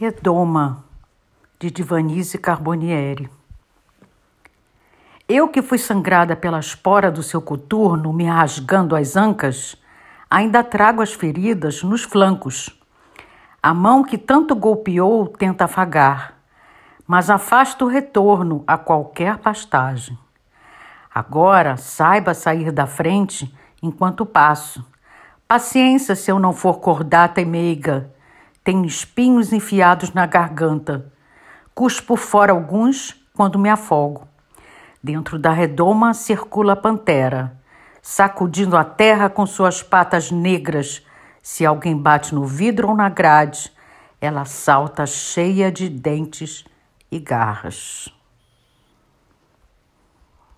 Redoma, de Divanise Carbonieri. Eu que fui sangrada pela espora do seu coturno, me rasgando as ancas, ainda trago as feridas nos flancos. A mão que tanto golpeou tenta afagar, mas afasta o retorno a qualquer pastagem. Agora saiba sair da frente enquanto passo. Paciência se eu não for cordata e meiga tenho espinhos enfiados na garganta. Cuspo fora alguns quando me afogo. Dentro da redoma circula a pantera, sacudindo a terra com suas patas negras. Se alguém bate no vidro ou na grade, ela salta cheia de dentes e garras.